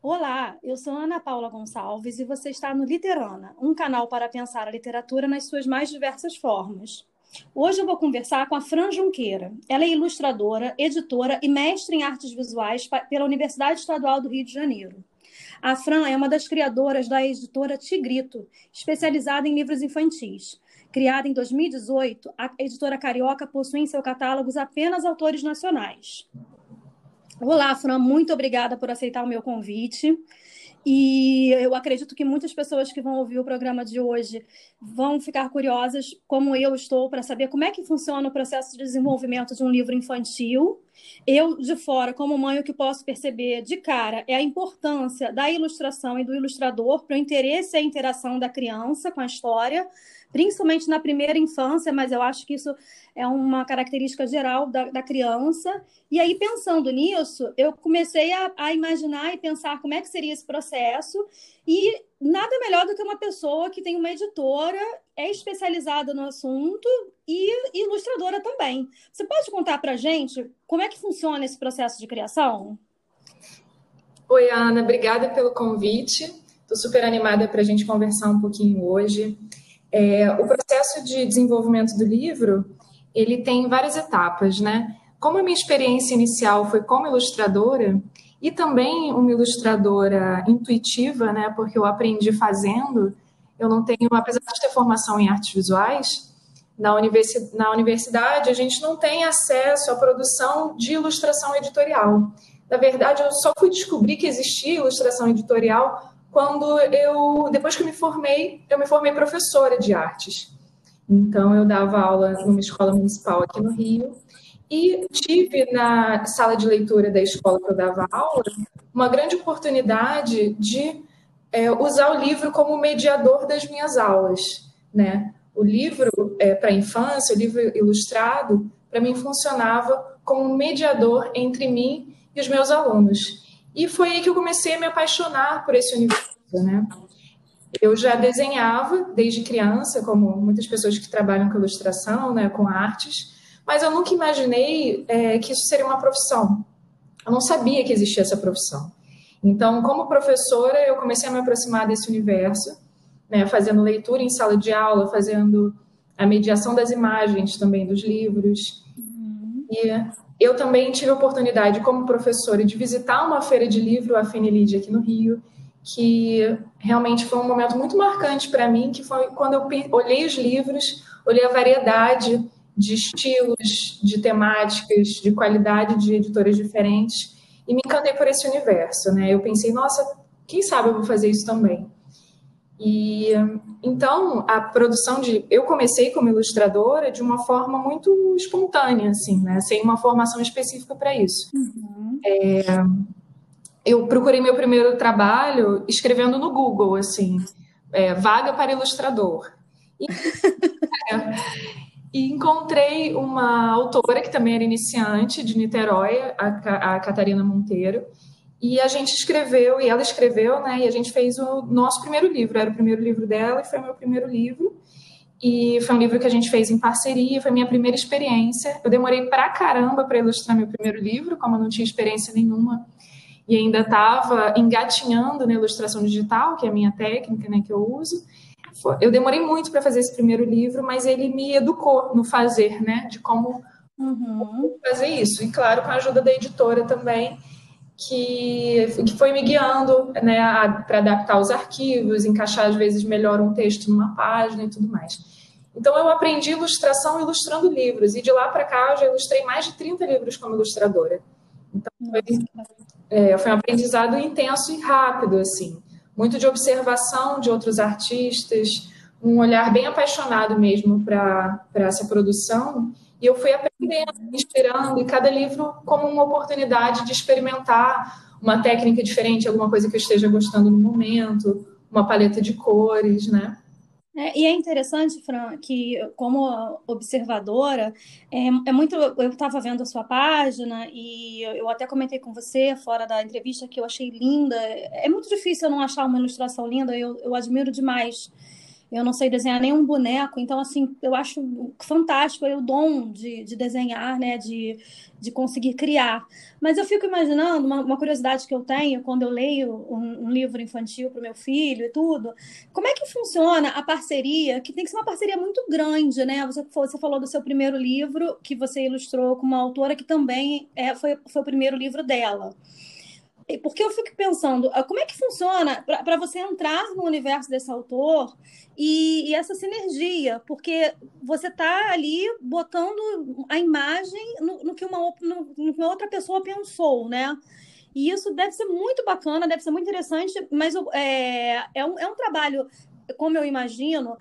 Olá, eu sou Ana Paula Gonçalves e você está no Literana, um canal para pensar a literatura nas suas mais diversas formas. Hoje eu vou conversar com a Fran Junqueira. Ela é ilustradora, editora e mestre em artes visuais pela Universidade Estadual do Rio de Janeiro. A Fran é uma das criadoras da editora Tigrito, especializada em livros infantis. Criada em 2018, a editora Carioca possui em seu catálogo apenas autores nacionais. Olá, Fran, muito obrigada por aceitar o meu convite. E eu acredito que muitas pessoas que vão ouvir o programa de hoje vão ficar curiosas, como eu estou, para saber como é que funciona o processo de desenvolvimento de um livro infantil. Eu, de fora, como mãe, o que posso perceber de cara é a importância da ilustração e do ilustrador para o interesse e a interação da criança com a história, principalmente na primeira infância, mas eu acho que isso é uma característica geral da, da criança. E aí, pensando nisso, eu comecei a, a, imaginar e pensar como é que seria esse processo, e nada melhor do que uma pessoa que tem uma editora, é especializada no assunto e ilustradora também. Você pode contar para gente como é que funciona esse processo de criação? Oi, Ana, obrigada pelo convite. Estou super animada para a gente conversar um pouquinho hoje. É, o processo de desenvolvimento do livro, ele tem várias etapas, né? Como a minha experiência inicial foi como ilustradora e também uma ilustradora intuitiva, né? Porque eu aprendi fazendo. Eu não tenho, apesar de ter formação em artes visuais, na, universi na universidade a gente não tem acesso à produção de ilustração editorial. Na verdade, eu só fui descobrir que existia ilustração editorial quando eu, depois que eu me formei, eu me formei professora de artes. Então, eu dava aula numa escola municipal aqui no Rio e tive na sala de leitura da escola que eu dava aula uma grande oportunidade de é, usar o livro como mediador das minhas aulas, né? O livro é, para infância, o livro ilustrado, para mim funcionava como um mediador entre mim e os meus alunos. E foi aí que eu comecei a me apaixonar por esse universo, né? Eu já desenhava desde criança, como muitas pessoas que trabalham com ilustração, né, com artes, mas eu nunca imaginei é, que isso seria uma profissão. Eu não sabia que existia essa profissão. Então, como professora, eu comecei a me aproximar desse universo, né, fazendo leitura em sala de aula, fazendo a mediação das imagens também dos livros. Uhum. E eu também tive a oportunidade, como professora, de visitar uma feira de livro, a Fenelide, aqui no Rio, que realmente foi um momento muito marcante para mim, que foi quando eu olhei os livros, olhei a variedade de estilos, de temáticas, de qualidade de editoras diferentes, e me encantei por esse universo, né? Eu pensei, nossa, quem sabe eu vou fazer isso também. E então a produção de eu comecei como ilustradora de uma forma muito espontânea, assim, né? Sem uma formação específica para isso. Uhum. É, eu procurei meu primeiro trabalho escrevendo no Google, assim, é, vaga para ilustrador. E, é, e, encontrei uma autora que também era iniciante de Niterói, a, a Catarina Monteiro e a gente escreveu, e ela escreveu, né? E a gente fez o nosso primeiro livro. Era o primeiro livro dela e foi o meu primeiro livro. E foi um livro que a gente fez em parceria, foi minha primeira experiência. Eu demorei pra caramba para ilustrar meu primeiro livro, como eu não tinha experiência nenhuma e ainda estava engatinhando na ilustração digital, que é a minha técnica, né, que eu uso. Eu demorei muito para fazer esse primeiro livro, mas ele me educou no fazer, né, de como uhum. fazer isso. E claro, com a ajuda da editora também, que, que foi me guiando né, para adaptar os arquivos, encaixar às vezes melhor um texto numa página e tudo mais. Então eu aprendi ilustração ilustrando livros, e de lá para cá eu já ilustrei mais de 30 livros como ilustradora. Então foi, é, foi um aprendizado intenso e rápido, assim, muito de observação de outros artistas, um olhar bem apaixonado mesmo para essa produção e eu fui aprendendo, inspirando, e cada livro como uma oportunidade de experimentar uma técnica diferente, alguma coisa que eu esteja gostando no momento, uma paleta de cores, né? É, e é interessante, Fran, que como observadora, é, é muito. Eu estava vendo a sua página e eu até comentei com você fora da entrevista que eu achei linda. É muito difícil eu não achar uma ilustração linda, eu, eu admiro demais eu não sei desenhar nenhum boneco, então, assim, eu acho fantástico o dom de, de desenhar, né, de, de conseguir criar. Mas eu fico imaginando, uma, uma curiosidade que eu tenho quando eu leio um, um livro infantil para o meu filho e tudo, como é que funciona a parceria, que tem que ser uma parceria muito grande, né? Você, você falou do seu primeiro livro, que você ilustrou com uma autora que também é, foi, foi o primeiro livro dela. Porque eu fico pensando, ah, como é que funciona para você entrar no universo desse autor e, e essa sinergia? Porque você está ali botando a imagem no, no que uma, no, no que uma outra pessoa pensou, né? E isso deve ser muito bacana, deve ser muito interessante, mas é, é, um, é um trabalho, como eu imagino,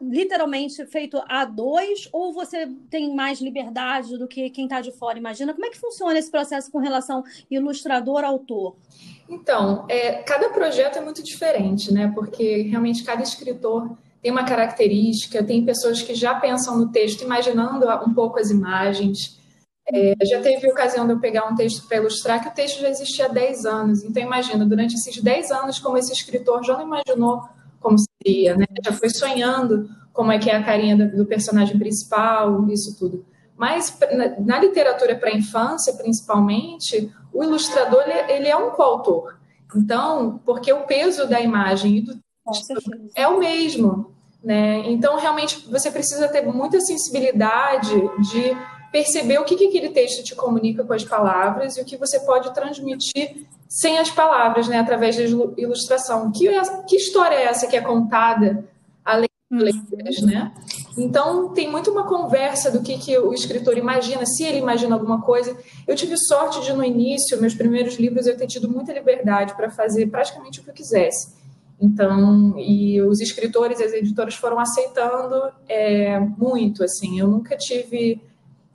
literalmente feito a dois ou você tem mais liberdade do que quem está de fora? Imagina como é que funciona esse processo com relação ilustrador-autor? Então, é, cada projeto é muito diferente, né? Porque realmente cada escritor tem uma característica, tem pessoas que já pensam no texto imaginando um pouco as imagens. É, já teve ocasião de eu pegar um texto para ilustrar que o texto já existia há 10 anos. Então, imagina, durante esses 10 anos, como esse escritor já não imaginou como seria, né? Já foi sonhando como é que é a carinha do, personagem principal, isso tudo. Mas na, literatura para infância, principalmente, o ilustrador ele é um coautor. Então, porque o peso da imagem e do texto é o mesmo, né? Então, realmente, você precisa ter muita sensibilidade de perceber o que, que aquele texto te comunica com as palavras e o que você pode transmitir sem as palavras, né, através da ilustração. Que, que história é essa que é contada além das uhum. letras, né? Então, tem muito uma conversa do que, que o escritor imagina, se ele imagina alguma coisa. Eu tive sorte de, no início, meus primeiros livros, eu ter tido muita liberdade para fazer praticamente o que eu quisesse. Então, e os escritores e as editoras foram aceitando é, muito, assim. Eu nunca tive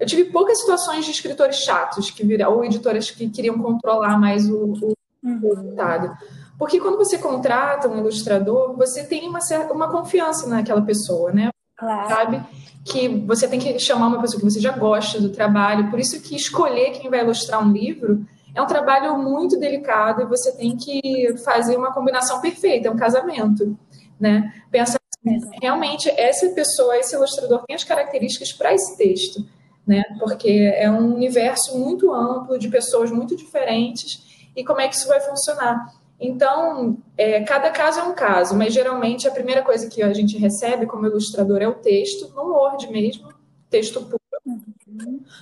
eu tive poucas situações de escritores chatos que viram, ou editoras que queriam controlar mais o, o uhum. resultado. Porque quando você contrata um ilustrador, você tem uma, certa, uma confiança naquela pessoa, né? Claro. Sabe? Que você tem que chamar uma pessoa que você já gosta do trabalho. Por isso que escolher quem vai ilustrar um livro é um trabalho muito delicado e você tem que fazer uma combinação perfeita, é um casamento, né? Pensar assim, realmente essa pessoa, esse ilustrador tem as características para esse texto né? Porque é um universo muito amplo de pessoas muito diferentes e como é que isso vai funcionar. Então, é, cada caso é um caso, mas geralmente a primeira coisa que a gente recebe como ilustrador é o texto, no Word mesmo, texto puro.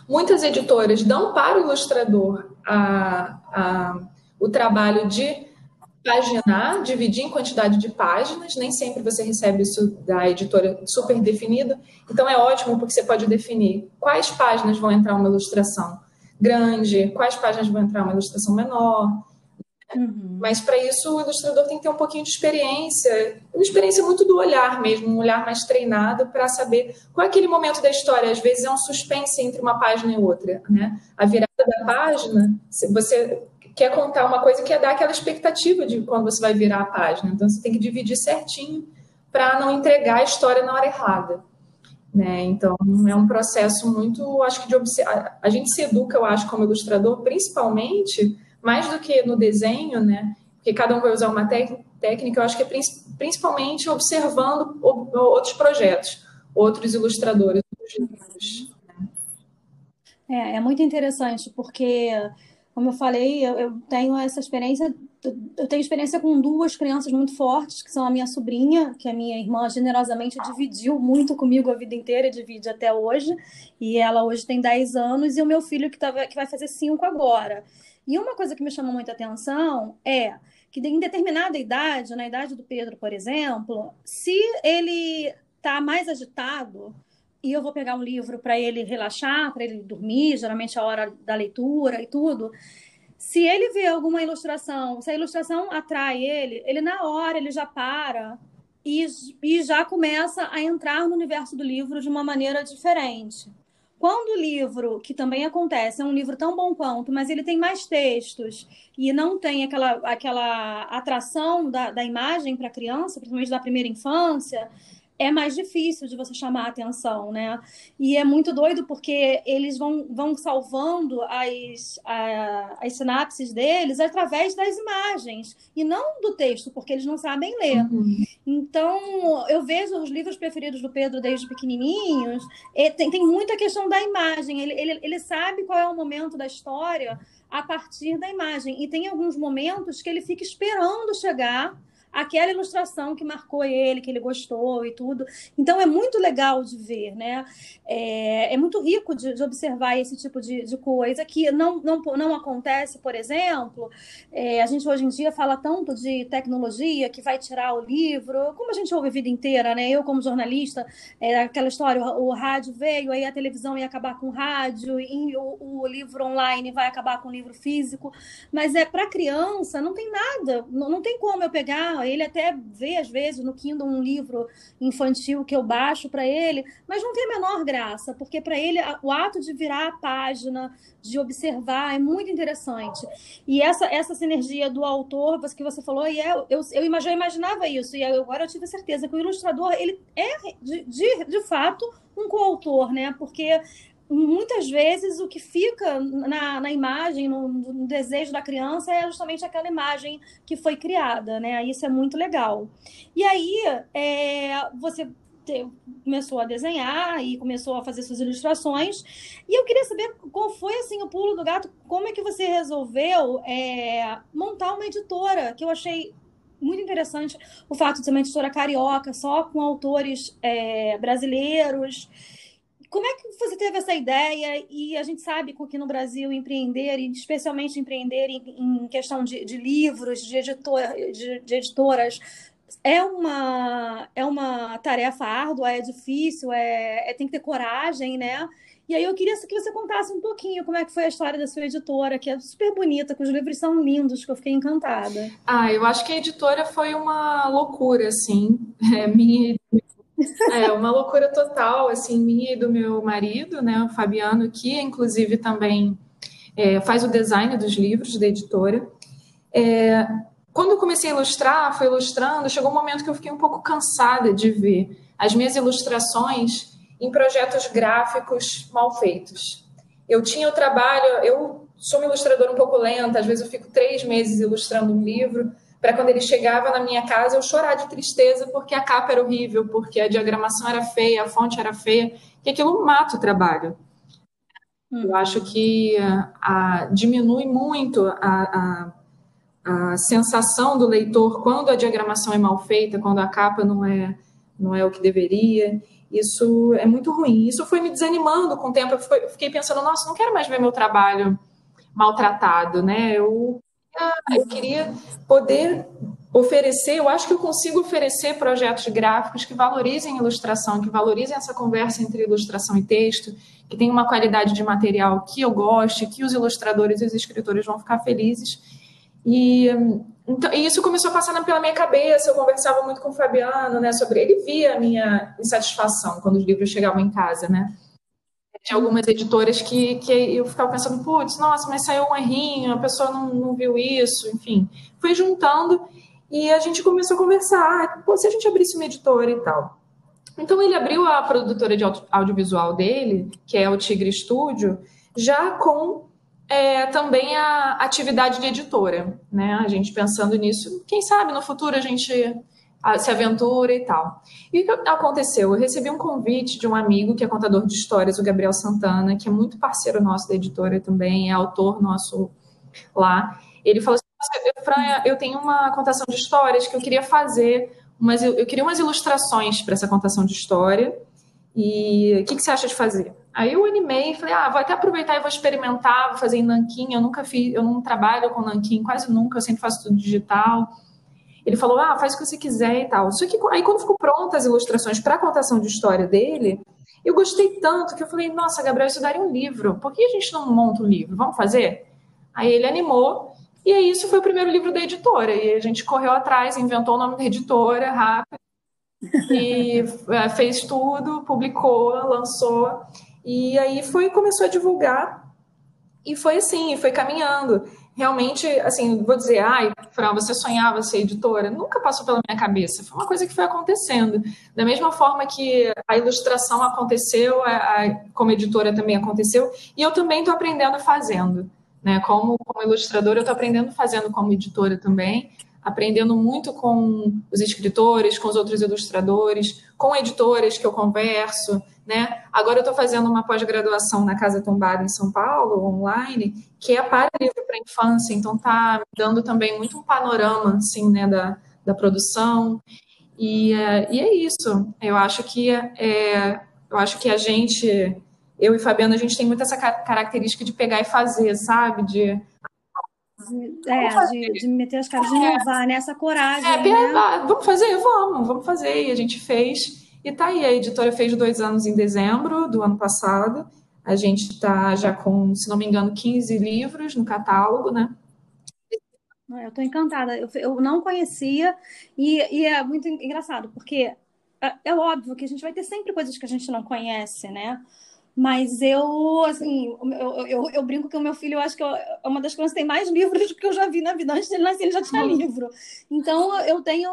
Muitas editoras dão para o ilustrador a, a, o trabalho de paginar, dividir em quantidade de páginas, nem sempre você recebe isso da editora super definido, então é ótimo porque você pode definir quais páginas vão entrar uma ilustração grande, quais páginas vão entrar uma ilustração menor. Uhum. Mas para isso o ilustrador tem que ter um pouquinho de experiência, uma experiência muito do olhar mesmo, um olhar mais treinado para saber qual é aquele momento da história. Às vezes é um suspense entre uma página e outra, né? A virada da página, você quer contar uma coisa que é dar aquela expectativa de quando você vai virar a página. Então você tem que dividir certinho para não entregar a história na hora errada. Né? Então é um processo muito, acho que de observar. A gente se educa, eu acho, como ilustrador, principalmente, mais do que no desenho, né? Porque cada um vai usar uma técnica, eu acho que é principalmente observando outros projetos, outros ilustradores, outros livros. É, é muito interessante, porque como eu falei, eu, eu, tenho essa experiência, eu tenho experiência com duas crianças muito fortes, que são a minha sobrinha, que a minha irmã generosamente dividiu muito comigo a vida inteira, divide até hoje, e ela hoje tem 10 anos, e o meu filho que, tá, que vai fazer 5 agora. E uma coisa que me chamou muita atenção é que em determinada idade, na idade do Pedro, por exemplo, se ele está mais agitado, e eu vou pegar um livro para ele relaxar, para ele dormir, geralmente a hora da leitura e tudo. Se ele vê alguma ilustração, se a ilustração atrai ele, ele na hora ele já para e, e já começa a entrar no universo do livro de uma maneira diferente. Quando o livro, que também acontece, é um livro tão bom quanto, mas ele tem mais textos e não tem aquela, aquela atração da, da imagem para a criança, principalmente da primeira infância, é mais difícil de você chamar a atenção, né? E é muito doido porque eles vão, vão salvando as, a, as sinapses deles através das imagens e não do texto, porque eles não sabem ler. Uhum. Então, eu vejo os livros preferidos do Pedro desde pequenininhos, tem, tem muita questão da imagem. Ele, ele, ele sabe qual é o momento da história a partir da imagem. E tem alguns momentos que ele fica esperando chegar aquela ilustração que marcou ele, que ele gostou e tudo. Então é muito legal de ver, né? É, é muito rico de, de, observar esse tipo de, de, coisa que não, não, não acontece, por exemplo. É, a gente hoje em dia fala tanto de tecnologia que vai tirar o livro, como a gente ouve a vida inteira, né? Eu, como jornalista, é aquela história: o, o rádio veio, aí a televisão ia acabar com o rádio, e o, o livro online vai acabar com o livro físico. Mas é para criança, não tem nada, não, não tem como eu pegar ele até vê, às vezes, no Kindle um livro infantil que eu baixo para ele, mas não tem a menor graça, porque para ele o ato de virar a página, de observar, é muito interessante. E essa, essa sinergia do autor, que você falou, e é, eu, eu já imaginava isso, e agora eu tive certeza que o ilustrador ele é, de, de, de fato, um coautor, né? Porque muitas vezes o que fica na, na imagem, no, no, desejo da criança, é justamente aquela imagem que foi criada, né? Isso é muito legal. E aí é, você te, começou a desenhar e começou a fazer suas ilustrações. E eu queria saber qual foi assim o pulo do gato, como é que você resolveu é, montar uma editora, que eu achei muito interessante o fato de ser uma editora carioca, só com autores é, brasileiros. Como é que você teve essa ideia? E a gente sabe que no Brasil empreender, e especialmente empreender em, questão de, de, livros, de, editor, de, de, editoras, é uma, é uma tarefa árdua, é difícil, é, é, tem que ter coragem, né? E aí eu queria que você contasse um pouquinho como é que foi a história da sua editora, que é super bonita, que os livros são lindos, que eu fiquei encantada. Ah, eu acho que a editora foi uma loucura, assim. É, minha é uma loucura total, assim, minha e do meu marido, né, o Fabiano, que inclusive também é, faz o design dos livros da editora. É, quando eu comecei a ilustrar, fui ilustrando, chegou um momento que eu fiquei um pouco cansada de ver as minhas ilustrações em projetos gráficos mal feitos. Eu tinha o trabalho, eu sou uma ilustradora um pouco lenta, às vezes eu fico três meses ilustrando um livro, para quando ele chegava na minha casa eu chorar de tristeza porque a capa era horrível, porque a diagramação era feia, a fonte era feia, que aquilo mata o trabalho. Hum. Eu acho que a, a, diminui muito a, a, sensação do leitor quando a diagramação é mal feita, quando a capa não é, não é o que deveria. Isso é muito ruim. Isso foi me desanimando com o tempo. Eu fiquei pensando, nossa, não quero mais ver meu trabalho maltratado, né? Eu eu queria poder oferecer, eu acho que eu consigo oferecer projetos gráficos que valorizem ilustração, que valorizem essa conversa entre ilustração e texto, que tenha uma qualidade de material que eu goste, que os ilustradores e os escritores vão ficar felizes. E, então, e isso começou a passar pela minha cabeça, eu conversava muito com o Fabiano, né, sobre ele via a minha insatisfação quando os livros chegavam em casa, né? De algumas editoras que, que eu ficava pensando, putz, nossa, mas saiu um errinho, a pessoa não, não viu isso, enfim. Fui juntando e a gente começou a conversar, pô, se a gente abrisse uma editora e tal. Então ele abriu a produtora de audiovisual dele, que é o Tigre Studio, já com é, também a atividade de editora, né? A gente pensando nisso, quem sabe no futuro a gente se aventura e tal. E o que aconteceu? Eu recebi um convite de um amigo que é contador de histórias, o Gabriel Santana, que é muito parceiro nosso da editora também, é autor nosso lá. Ele falou assim: Franha, eu tenho uma contação de histórias que eu queria fazer, mas eu, eu queria umas ilustrações para essa contação de história. E o que, que, você acha de fazer? Aí eu animei e falei, ah, vou até aproveitar e vou experimentar, vou fazer em nanquim. Eu nunca fiz, eu não trabalho com nanquim, quase nunca, eu sempre faço tudo digital. Ele falou, ah, faz o que você quiser e tal. Só que aí quando ficou pronta as ilustrações para a contação de história dele, eu gostei tanto que eu falei, nossa, Gabriel, isso daria um livro. Por que a gente não monta um livro? Vamos fazer? Aí ele animou, e aí isso foi o primeiro livro da editora. E a gente correu atrás, inventou o nome da editora rápido, e é, fez tudo, publicou, lançou. E aí foi começou a divulgar, e foi assim, foi caminhando. Realmente, assim, vou dizer, ai, Fran, você sonhava ser editora? Nunca passou pela minha cabeça. Foi uma coisa que foi acontecendo. Da mesma forma que a ilustração aconteceu, a, a, como editora também aconteceu, e eu também estou aprendendo fazendo. Né? Como, como ilustradora, eu estou aprendendo fazendo como editora também, aprendendo muito com os escritores, com os outros ilustradores, com editoras que eu converso, né? Agora eu estou fazendo uma pós-graduação na Casa Tombada em São Paulo, online, que é para livro para infância, então me dando também muito um panorama assim, né, da, da produção. E, é, e é isso. Eu acho que é, eu acho que a gente, eu e Fabiana, a gente tem muito essa característica de pegar e fazer, sabe? De é, de, de, meter as caras, de inovar, né? Essa coragem. É, né? vamos fazer? Vamos, vamos fazer. E a gente fez. E tá aí, a editora fez dois anos em dezembro do ano passado. A gente está já com, se não me engano, 15 livros no catálogo, né? Eu estou encantada. Eu, eu, não conhecia e, e, é muito engraçado, porque é, é óbvio que a gente vai ter sempre coisas que a gente não conhece, né? Mas eu, assim, eu, eu, eu, brinco que o meu filho, eu acho que é uma das crianças que tem mais livros que eu já vi na vida. Antes dele nascer, ele já tinha uhum. livro. Então, eu tenho.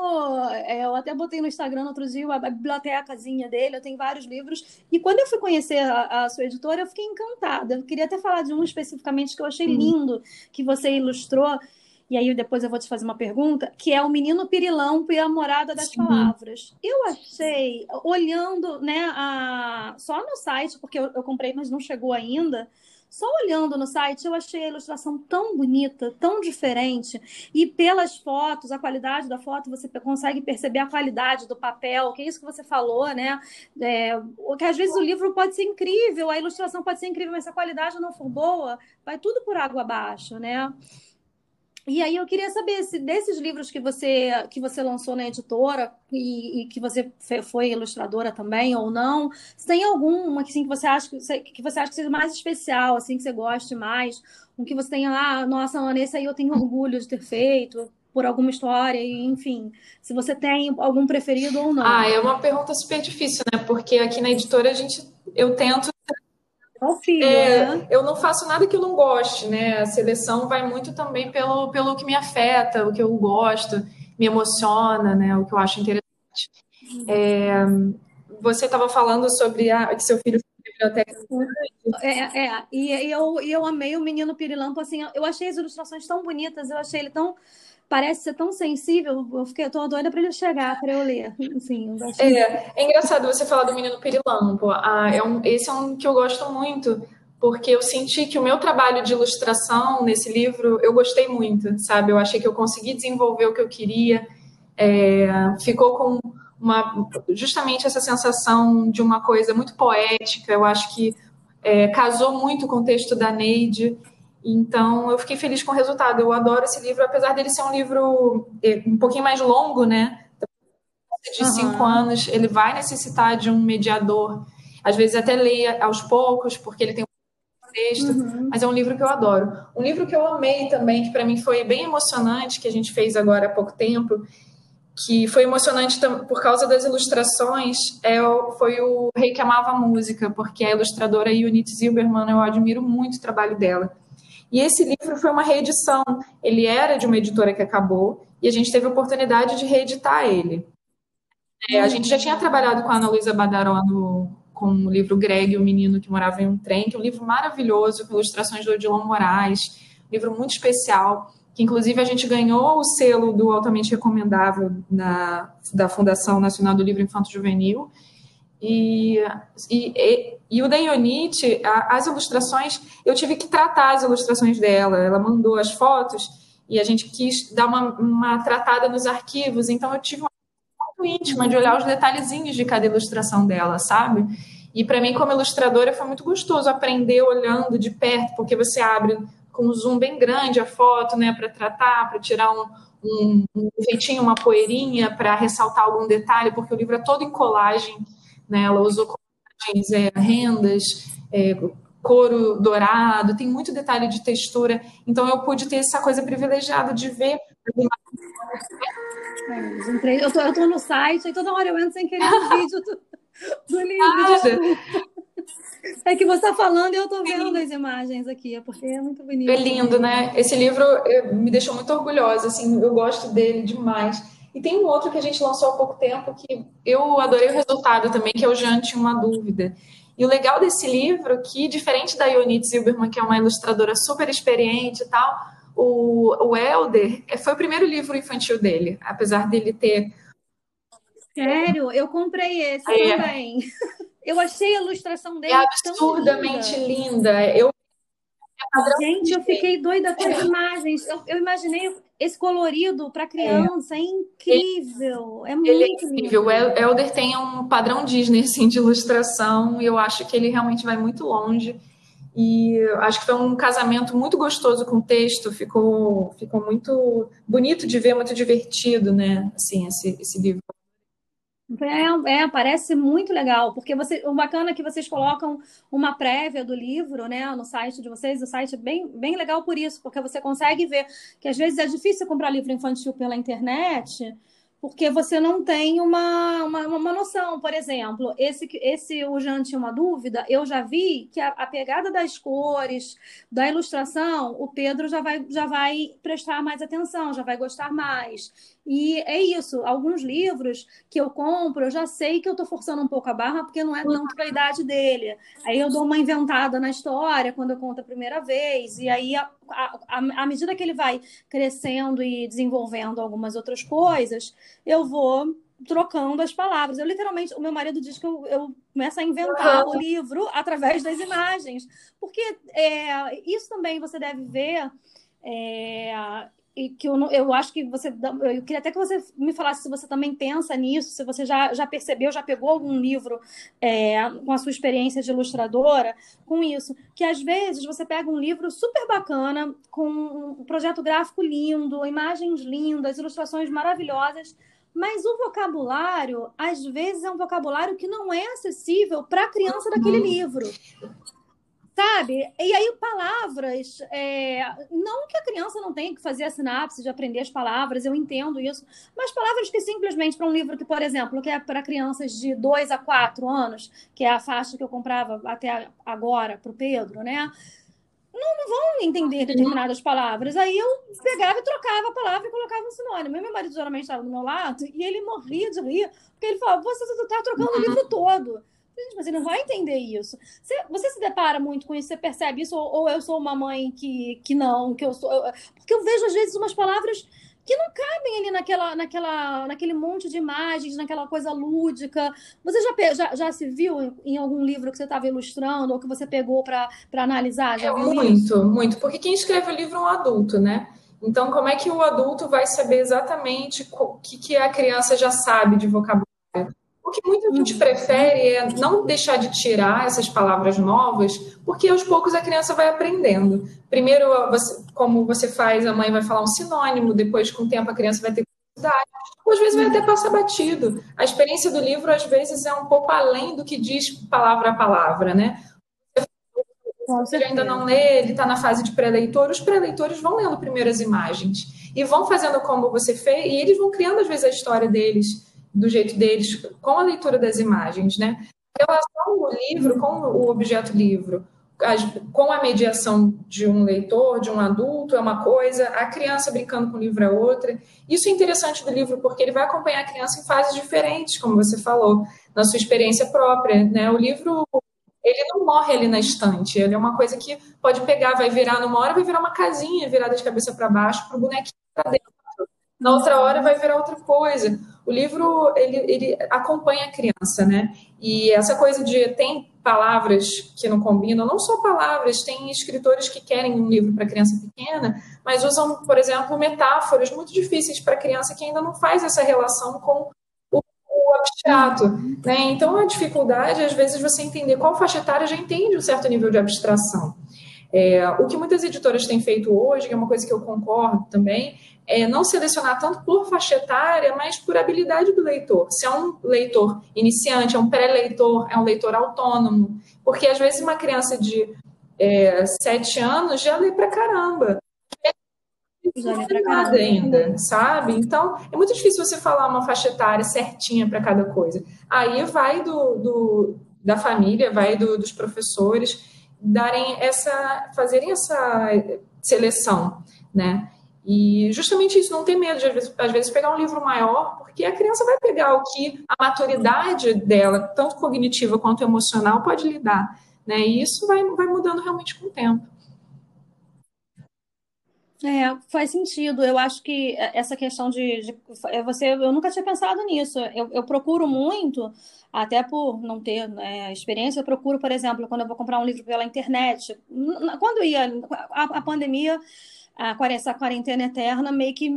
É, eu até botei no Instagram outro dia a bibliotecazinha dele, eu tenho vários livros. E quando eu fui conhecer a, a sua editora, eu fiquei encantada. Eu queria até falar de um especificamente que eu achei lindo, que você ilustrou e aí depois eu vou te fazer uma pergunta, que é o menino pirilampo e a morada das Sim. palavras. Eu achei, olhando, né, a... só no site, porque eu, eu comprei, mas não chegou ainda, só olhando no site, eu achei a ilustração tão bonita, tão diferente. E pelas fotos, a qualidade da foto, você consegue perceber a qualidade do papel, que é isso que você falou, né? É, que às vezes o livro pode ser incrível, a ilustração pode ser incrível, mas se a qualidade não for boa, vai tudo por água abaixo, né? E aí eu queria saber se desses livros que você que você lançou na editora e, e que você foi ilustradora também ou não, se tem alguma que, assim, que você acha que, que você acha que seja mais especial, assim que você goste mais, um que você tenha lá, ah, nossa, Ana, esse aí eu tenho orgulho de ter feito por alguma história, enfim, se você tem algum preferido ou não. Ah, é uma pergunta super difícil, né? Porque aqui na editora a gente eu tento filho, é, né? Eu não faço nada que eu não goste, né? A seleção vai muito também pelo, pelo que me afeta, o que eu gosto, me emociona, né? O que eu acho interessante. É, você estava falando sobre a, que seu filho biblioteca. É, é, e, e, eu, e eu amei o menino Pirilampo, assim, eu achei as ilustrações tão bonitas, eu achei ele tão parece ser tão sensível, eu fiquei, eu tô doida para ele chegar, para eu ler. Assim, eu é, é engraçado você falar do menino Pirilampo. Ah, é um, esse é um que eu gosto muito, porque eu senti que o meu trabalho de ilustração nesse livro eu gostei muito, sabe? Eu achei que eu consegui desenvolver o que eu queria. É, ficou com uma justamente essa sensação de uma coisa muito poética. Eu acho que é, casou muito com o texto da Neide. Então, eu fiquei feliz com o resultado. Eu adoro esse livro, apesar dele ser um livro é, um pouquinho mais longo, né? De uhum. cinco anos, ele vai necessitar de um mediador. Às vezes até leia aos poucos, porque ele tem um texto, uhum. mas é um livro que eu adoro. Um livro que eu amei também, que para mim foi bem emocionante, que a gente fez agora há pouco tempo, que foi emocionante por causa das ilustrações, é, foi o Rei que Amava a Música, porque a ilustradora Yunit Zilberman, eu admiro muito o trabalho dela. E esse livro foi uma reedição. Ele era de uma editora que acabou e a gente teve a oportunidade de reeditar ele. É, a gente já tinha trabalhado com a Ana Luísa Badaró com o livro Greg, o menino que morava em um trem, que é um livro maravilhoso, com ilustrações do Odilon Moraes, um livro muito especial, que inclusive a gente ganhou o selo do altamente recomendável da, da Fundação Nacional do Livro Infanto Juvenil. E, e, e o da Ionite, as ilustrações, eu tive que tratar as ilustrações dela. Ela mandou as fotos e a gente quis dar uma, uma tratada nos arquivos. Então eu tive uma muito íntima de olhar os detalhezinhos de cada ilustração dela, sabe? E para mim, como ilustradora, foi muito gostoso aprender olhando de perto, porque você abre com um zoom bem grande a foto, né, para tratar, para tirar um, um, um efeitinho, uma poeirinha, para ressaltar algum detalhe, porque o livro é todo em colagem, né? Ela usou é, rendas, é, couro dourado, tem muito detalhe de textura. Então eu pude ter essa coisa privilegiada de ver. É, eu tô, eu tô no site, aí toda hora eu entro sem querer no vídeo do, do livro. É que você está falando e eu estou vendo as imagens aqui, é porque é muito bonito. É lindo, né? Esse livro me deixou muito orgulhosa, assim, eu gosto dele demais. E tem um outro que a gente lançou há pouco tempo que eu adorei o resultado também, que é o Jante Uma Dúvida. E o legal desse livro, é que diferente da Ionit Zilberman, que é uma ilustradora super experiente e tal, o, o Elder foi o primeiro livro infantil dele, apesar dele ter. Sério? Eu comprei esse é. também. Eu achei a ilustração dele. É absurdamente linda. linda. Eu Gente, eu fiquei doida com as imagens. Eu, eu imaginei esse colorido para criança, é, é incrível. É muito ele é incrível. O Elder tem um padrão Disney assim, de ilustração e eu acho que ele realmente vai muito longe. E acho que foi um casamento muito gostoso com o texto, ficou, ficou muito bonito de ver, muito divertido, né? Assim, esse, esse livro. É, é, parece muito legal, porque você, o bacana é que vocês colocam uma prévia do livro, né, no site de vocês, o site é bem, bem legal por isso, porque você consegue ver que às vezes é difícil comprar livro infantil pela internet, porque você não tem uma, uma, uma, noção. Por exemplo, esse, esse o Jean tinha uma dúvida, eu já vi que a, a, pegada das cores, da ilustração, o Pedro já vai, já vai prestar mais atenção, já vai gostar mais. E é isso, alguns livros que eu compro, eu já sei que eu estou forçando um pouco a barra, porque não é tanto para a idade dele. Aí eu dou uma inventada na história quando eu conto a primeira vez, e aí, à medida que ele vai crescendo e desenvolvendo algumas outras coisas, eu vou trocando as palavras. Eu literalmente, o meu marido diz que eu, eu começo a inventar o livro através das imagens, porque é, isso também você deve ver. É, e que eu, eu acho que você. Eu queria até que você me falasse se você também pensa nisso, se você já, já percebeu, já pegou algum livro é, com a sua experiência de ilustradora com isso. Que às vezes você pega um livro super bacana, com um projeto gráfico lindo, imagens lindas, ilustrações maravilhosas. Mas o vocabulário, às vezes, é um vocabulário que não é acessível para a criança daquele livro. Sabe? E aí, palavras. É... Não que a criança não tenha que fazer a sinapse de aprender as palavras, eu entendo isso, mas palavras que simplesmente para um livro que, por exemplo, que é para crianças de 2 a 4 anos, que é a faixa que eu comprava até agora para o Pedro, né? Não, não vão entender determinadas palavras. Aí eu pegava e trocava a palavra e colocava um sinônimo. E meu marido geralmente estava do meu lado e ele morria de rir, porque ele falava: Você está trocando o livro todo. Gente, mas ele não vai entender isso. Você, você, se depara muito com isso, você percebe isso, ou, ou, eu sou uma mãe que, que não, que eu sou. Eu, porque eu vejo, às vezes, umas palavras que não cabem ali naquela, naquela, naquele monte de imagens, naquela coisa lúdica. Você já, já, já se viu em algum livro que você estava ilustrando ou que você pegou para analisar? É, muito, isso? muito. Porque quem escreve o livro é um adulto, né? Então, como é que o adulto vai saber exatamente o que, que a criança já sabe de vocabulário? O que muita gente prefere é não deixar de tirar essas palavras novas, porque aos poucos a criança vai aprendendo. Primeiro, você, como você faz, a mãe vai falar um sinônimo, depois, com o tempo, a criança vai ter curiosidade. Ou às vezes vai até passar batido. A experiência do livro, às vezes, é um pouco além do que diz palavra a palavra, né? Se ele ainda não lê, ele está na fase de pré-leitor, os pré-leitores vão lendo primeiro as imagens e vão fazendo como você fez, e eles vão criando, às vezes, a história deles do jeito deles, com a leitura das imagens, né? Relação do livro com o objeto livro, com a mediação de um leitor, de um adulto, é uma coisa, a criança brincando com o livro é outra. Isso é interessante do livro, porque ele vai acompanhar a criança em fases diferentes, como você falou, na sua experiência própria. Né? O livro ele não morre ali na estante, ele é uma coisa que pode pegar, vai virar numa hora, vai virar uma casinha virada de cabeça para baixo, para o bonequinho para dentro. Na outra hora vai virar outra coisa o livro ele, ele acompanha a criança, né? E essa coisa de tem palavras que não combinam, não só palavras, tem escritores que querem um livro para criança pequena, mas usam, por exemplo, metáforas muito difíceis para criança que ainda não faz essa relação com o, o abstrato, né? Então a dificuldade às vezes você entender qual faixa etária já entende um certo nível de abstração. É, o que muitas editoras têm feito hoje, que é uma coisa que eu concordo também, é, não selecionar tanto por faixa etária, mas por habilidade do leitor. Se é um leitor iniciante, é um pré-leitor, é um leitor autônomo. Porque às vezes uma criança de é, sete anos já lê pra caramba. Já lê pra caramba. ainda, sabe? Então, é muito difícil você falar uma faixa etária certinha para cada coisa. Aí vai do, do da família, vai do, dos professores darem essa, fazerem essa seleção, né? E justamente isso, não ter medo de, às vezes, pegar um livro maior, porque a criança vai pegar o que a maturidade dela, tanto cognitiva quanto emocional, pode lidar. Né? E isso vai, vai mudando realmente com o tempo. É, faz sentido. Eu acho que essa questão de, de é, você, eu nunca tinha pensado nisso. Eu, eu procuro muito, até por não ter né, experiência, eu procuro, por exemplo, quando eu vou comprar um livro pela internet, quando ia a, a pandemia, a, essa quarentena eterna meio que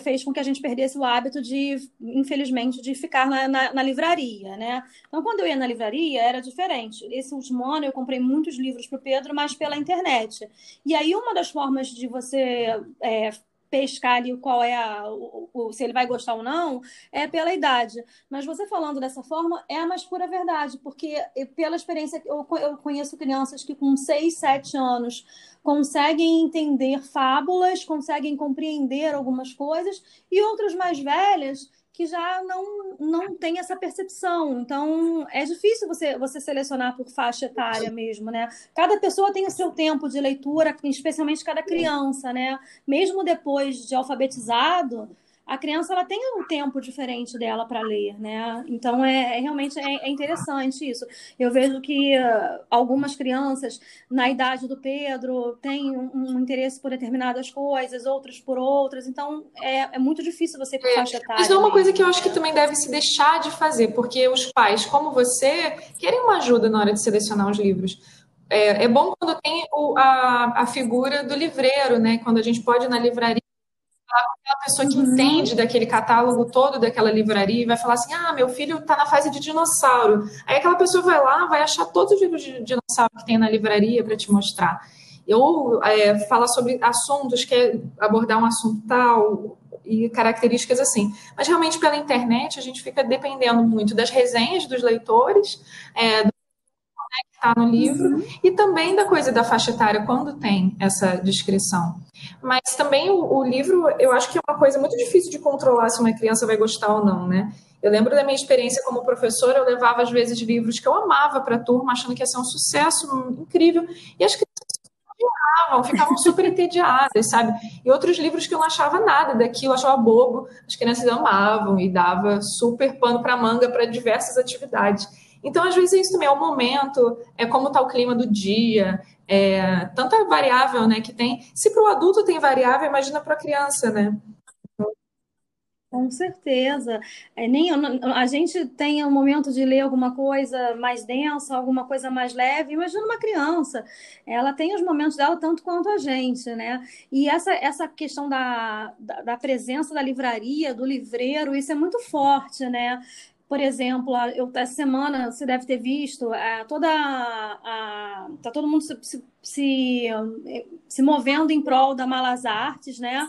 fez com que a gente perdesse o hábito de, infelizmente, de ficar na, na, na, livraria, né? Então, quando eu ia na livraria, era diferente. Esse último ano, eu comprei muitos livros para o Pedro, mas pela internet. E aí, uma das formas de você é, pescar ali qual é a, o, o, se ele vai gostar ou não, é pela idade. Mas você falando dessa forma é a mais pura verdade, porque pela experiência, eu, eu conheço crianças que com 6, 7 anos conseguem entender fábulas, conseguem compreender algumas coisas, e outras mais velhas que já não, não tem essa percepção. Então, é difícil você, você selecionar por faixa etária mesmo, né? Cada pessoa tem o seu tempo de leitura, especialmente cada criança, né? Mesmo depois de alfabetizado, a criança ela tem um tempo diferente dela para ler, né? Então é, é realmente é, é, interessante isso. Eu vejo que uh, algumas crianças na idade do Pedro têm um, um, interesse por determinadas coisas, outras por outras. Então é, é muito difícil você por é, faixa etária. Mas é uma coisa que eu acho que também deve se deixar de fazer, porque os pais, como você, querem uma ajuda na hora de selecionar os livros. É, é bom quando tem o, a, a figura do livreiro, né? Quando a gente pode ir na livraria aquela pessoa que entende daquele catálogo todo daquela livraria e vai falar assim: ah, meu filho está na fase de dinossauro. Aí aquela pessoa vai lá, vai achar todos os livros de dinossauro que tem na livraria para te mostrar. Ou é, falar sobre assuntos, quer abordar um assunto tal, e características assim. Mas realmente pela internet a gente fica dependendo muito das resenhas dos leitores, é, do que está no livro, e também da coisa da faixa etária quando tem essa descrição. Mas também o, o, livro, eu acho que é uma coisa muito difícil de controlar se uma criança vai gostar ou não, né? Eu lembro da minha experiência como professora, eu levava às vezes livros que eu amava para a turma, achando que ia ser um sucesso incrível, e as crianças odiavam, ficavam super entediadas, sabe? E outros livros que eu não achava nada daquilo, eu achava bobo, as crianças amavam e dava super pano para manga para diversas atividades. Então, às vezes, é isso também é o momento, é como está o clima do dia, é, tanta variável né, que tem. Se para o adulto tem variável, imagina para a criança, né? Com certeza. É, nem, a gente tem um momento de ler alguma coisa mais densa, alguma coisa mais leve. Imagina uma criança. Ela tem os momentos dela tanto quanto a gente, né? E essa, essa questão da, da, da presença da livraria, do livreiro, isso é muito forte, né? Por exemplo, eu, essa semana você deve ter visto é, toda a, tá todo mundo se, se, se, se, movendo em prol da Malas Artes, né?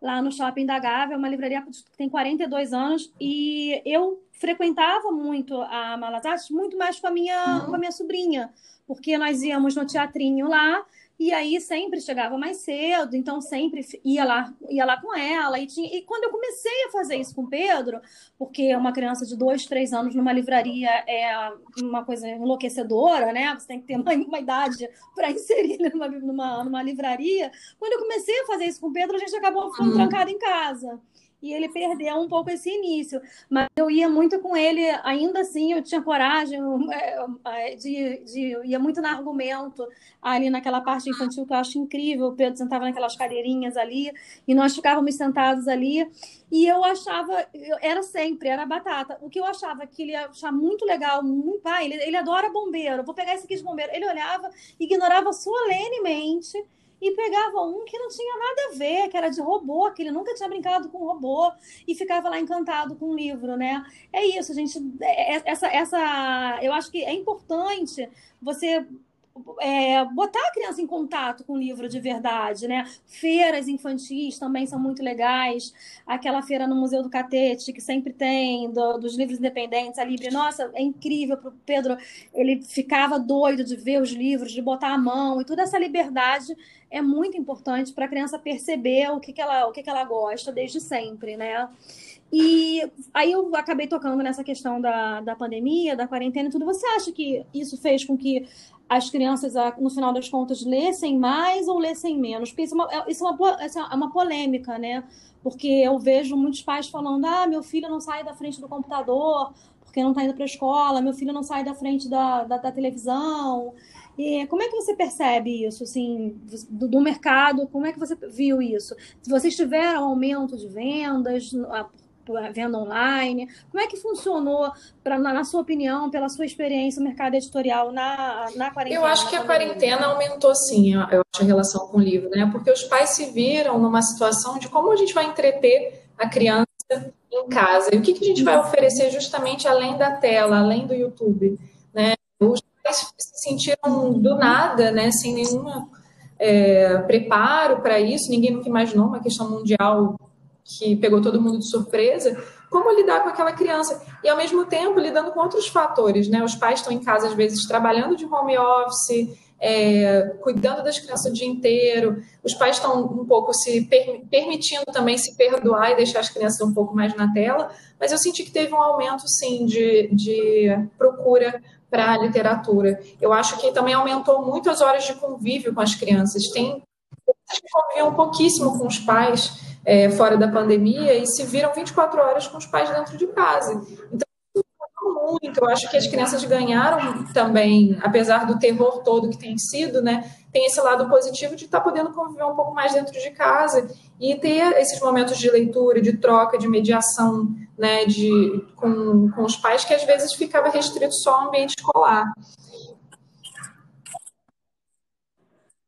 Lá no Shopping da Gávea, é uma livraria que tem 42 anos e eu frequentava muito a Malas Artes muito mais com a minha, uhum. com a minha sobrinha, porque nós íamos no teatrinho lá e aí sempre chegava mais cedo, então sempre ia lá, ia lá com ela. E, tinha... e quando eu comecei a fazer isso com o Pedro, porque uma criança de dois, três anos numa livraria é uma coisa enlouquecedora, né? Você tem que ter uma, uma idade para inserir numa, numa, numa livraria. Quando eu comecei a fazer isso com o Pedro, a gente acabou ficando uhum. trancado em casa e ele perdeu um pouco esse início. Mas eu ia muito com ele, ainda assim eu tinha coragem é, é, de, de ia muito no argumento ali naquela parte infantil que eu acho incrível. O Pedro sentava naquelas cadeirinhas ali e nós ficávamos sentados ali. E eu achava, era sempre, era batata. O que eu achava que ele ia achar muito legal, muito, pai, ele, ele adora bombeiro, vou pegar esse aqui de bombeiro. Ele olhava, ignorava solenemente e pegava um que não tinha nada a ver, que era de robô, que ele nunca tinha brincado com robô e ficava lá encantado com o livro, né? É isso, gente. É, é, essa, essa, eu acho que é importante você é, botar a criança em contato com o livro de verdade, né? Feiras infantis também são muito legais. Aquela feira no Museu do Catete, que sempre tem, do, dos livros independentes, a Libre. Nossa, é incrível para o Pedro. Ele ficava doido de ver os livros, de botar a mão, e toda essa liberdade é muito importante para a criança perceber o que, que, ela, o que, que ela gosta desde sempre, né? E aí eu acabei tocando nessa questão da, da pandemia, da quarentena e tudo. Você acha que isso fez com que as crianças, no final das contas, lessem mais ou lessem menos? Porque isso é uma, é, isso é uma, é uma polêmica, né? Porque eu vejo muitos pais falando: ah, meu filho não sai da frente do computador porque não está indo para a escola, meu filho não sai da frente da, da, da televisão. E como é que você percebe isso, assim, do, do, mercado? Como é que você viu isso? Se vocês tiveram aumento de vendas, venda online, como é que funcionou, pra, na, na, sua opinião, pela sua experiência, o mercado editorial na, na quarentena? Eu acho que a quarentena aumentou, sim, eu acho, a relação com o livro, né? Porque os pais se viram numa situação de como a gente vai entreter a criança em casa. E o que, que a gente vai oferecer justamente além da tela, além do YouTube, né? Os pais se sentiram do nada, né, sem nenhum é, preparo para isso, ninguém nunca imaginou uma questão mundial que pegou todo mundo de surpresa, como lidar com aquela criança e ao mesmo tempo lidando com outros fatores, né? Os pais estão em casa às vezes trabalhando de home office, é, cuidando das crianças o dia inteiro. Os pais estão um pouco se per permitindo também se perdoar e deixar as crianças um pouco mais na tela, mas eu senti que teve um aumento, sim, de, de procura para a literatura. Eu acho que também aumentou muito as horas de convívio com as crianças. Tem que conviviam pouquíssimo com os pais é, fora da pandemia e se viram 24 horas com os pais dentro de casa. Então, muito. Eu acho que as crianças ganharam também, apesar do terror todo que tem sido, né? Tem esse lado positivo de estar tá podendo conviver um pouco mais dentro de casa e ter esses momentos de leitura, de troca, de mediação, né? De, com, com os pais que às vezes ficava restrito só ao ambiente escolar.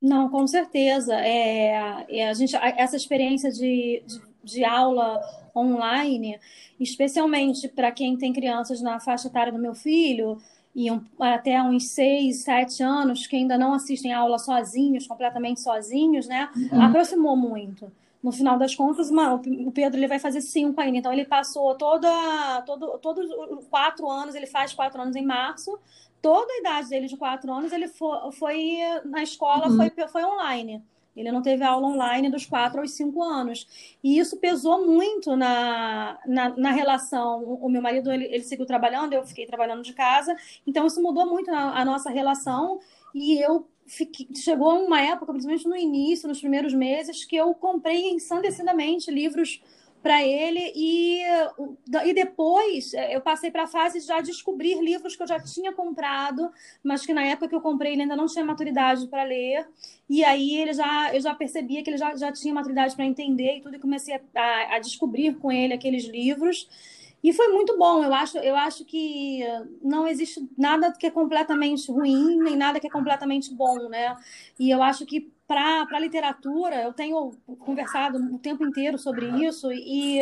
Não, com certeza. É, é a gente, essa experiência de, de, de aula online, especialmente para quem tem crianças na faixa etária do meu filho, e um, até uns seis, sete anos, que ainda não assistem a aula sozinhos, completamente sozinhos, né? Uhum. Aproximou muito. No final das contas, uma, o Pedro ele vai fazer cinco ainda. Então, ele passou toda, todo, todos quatro anos, ele faz quatro anos em março. Toda a idade dele de quatro anos, ele foi, foi na escola, uhum. foi, foi online. Ele não teve aula online dos quatro aos cinco anos. E isso pesou muito na, na, na relação. O meu marido, ele, ele seguiu trabalhando, eu fiquei trabalhando de casa. Então, isso mudou muito a, a nossa relação. E eu Fiquei, chegou uma época, principalmente no início, nos primeiros meses, que eu comprei ensandecidamente livros para ele e, e depois é, eu passei para a fase de já descobrir livros que eu já tinha comprado, mas que na época que eu comprei ele ainda não tinha maturidade para ler. E aí ele já, eu já percebia que ele já, já tinha maturidade para entender e tudo, e comecei a, a, a descobrir com ele aqueles livros. E foi muito bom. Eu acho, eu acho que não existe nada que é completamente ruim, nem nada que é completamente bom, né? E eu acho que para a literatura, eu tenho conversado o tempo inteiro sobre isso e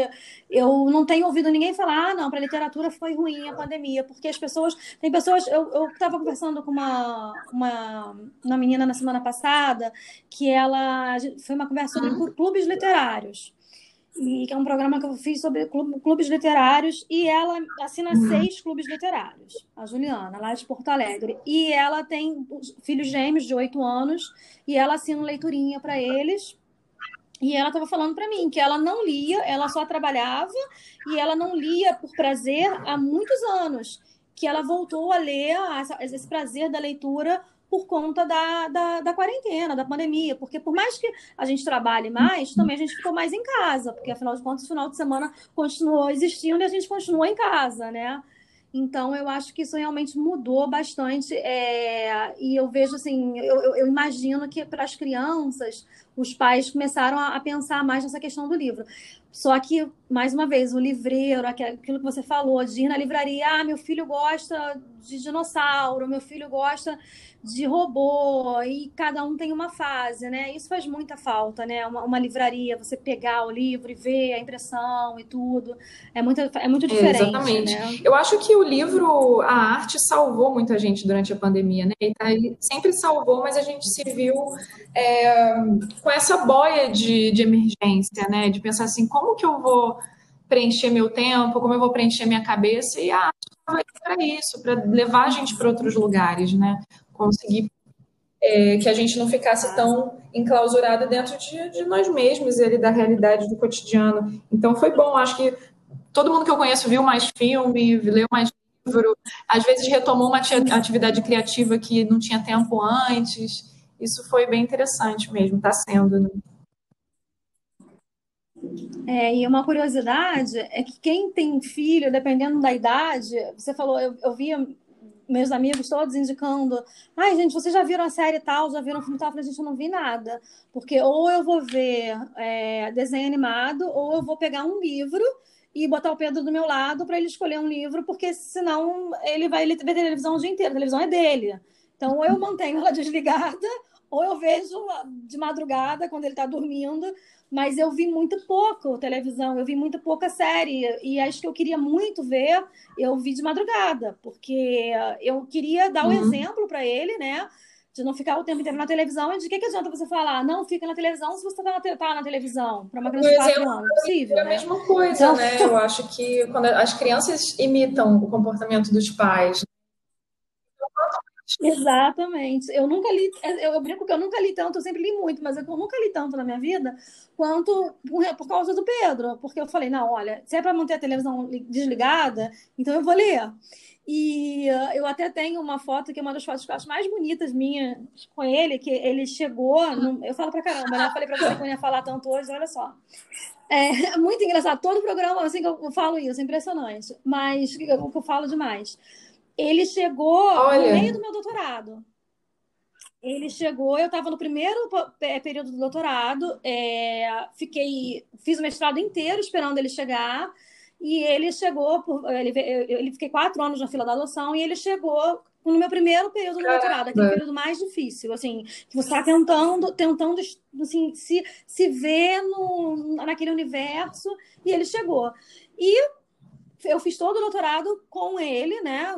eu não tenho ouvido ninguém falar, ah, não, para a literatura foi ruim a pandemia, porque as pessoas. Tem pessoas. Eu estava conversando com uma, uma, uma menina na semana passada que ela. Foi uma conversa sobre clubes literários que é um programa que eu fiz sobre clubes literários, e ela assina uhum. seis clubes literários, a Juliana, lá de Porto Alegre. E ela tem filhos gêmeos de oito anos, e ela assina leiturinha para eles. E ela estava falando para mim que ela não lia, ela só trabalhava, e ela não lia por prazer há muitos anos. Que ela voltou a ler esse prazer da leitura por conta da, da, da, quarentena, da pandemia, porque por mais que a gente trabalhe mais, também a gente ficou mais em casa, porque afinal de contas o final de semana continuou existindo e a gente continuou em casa, né? Então, eu acho que isso realmente mudou bastante. É... E eu vejo assim, eu, eu imagino que para as crianças, os pais começaram a, pensar mais nessa questão do livro. Só que, mais uma vez, o livreiro, aquilo que você falou, de ir na livraria, ah, meu filho gosta de dinossauro, meu filho gosta de robô, e cada um tem uma fase, né? Isso faz muita falta, né? Uma, uma livraria, você pegar o livro e ver a impressão e tudo. É muito, é muito diferente. É, exatamente. Né? Eu acho que o livro, a arte, salvou muita gente durante a pandemia, né? E tá, sempre salvou, mas a gente se viu é, com essa boia de, de emergência, né? De pensar assim, como que eu vou preencher meu tempo, como eu vou preencher minha cabeça, e a arte para isso, para levar a gente para outros lugares, né? conseguir é, que a gente não ficasse tão enclausurado dentro de, de nós mesmos, ele da realidade do cotidiano. Então foi bom, acho que todo mundo que eu conheço viu mais filme, leu mais livro, às vezes retomou uma atividade criativa que não tinha tempo antes. Isso foi bem interessante mesmo, está sendo. Né? É, e uma curiosidade é que quem tem filho, dependendo da idade, você falou, eu, eu via meus amigos todos indicando, ai gente, vocês já viram a série tal, já viram o filme tal? Eu falei, gente, eu não vi nada. Porque ou eu vou ver é, desenho animado, ou eu vou pegar um livro e botar o Pedro do meu lado para ele escolher um livro, porque senão ele vai ver televisão o dia inteiro, a televisão é dele. Então, ou eu mantenho ela desligada, ou eu vejo de madrugada quando ele está dormindo, mas eu vi muito pouco televisão, eu vi muito pouca série, e acho que eu queria muito ver, eu vi de madrugada, porque eu queria dar o um uhum. exemplo para ele, né? de não ficar o tempo inteiro na televisão e de que, que adianta você falar, não fica na televisão se você está na, tá na televisão, para uma criança de 4 anos. É possível, é a né? mesma coisa, então... né? Eu acho que quando as crianças imitam o comportamento dos pais. Exatamente. Eu nunca li, eu, eu brinco que eu nunca li tanto, eu sempre li muito, mas eu nunca li tanto na minha vida quanto por, causa do Pedro, porque eu falei, não, olha, se é para manter a televisão desligada, então eu vou ler. E eu até tenho uma foto que é uma das fotos que eu acho mais bonitas minha com ele, que ele chegou. No... Eu falo pra caramba, né? Eu falei pra você que eu ia falar tanto hoje, olha só. É muito engraçado. Todo programa, assim, que eu falo isso, é impressionante. Mas o que eu falo demais. Ele chegou olha. no meio do meu doutorado. Ele chegou, eu estava no primeiro período do doutorado, é, fiquei, fiz o mestrado inteiro esperando ele chegar. E ele chegou, por, ele, ele fiquei quatro anos na fila da adoção e ele chegou no meu primeiro período do doutorado, aquele período mais difícil, assim, que você está tentando, tentando assim, se, se ver no, naquele universo, e ele chegou. E eu fiz todo o doutorado com ele, né?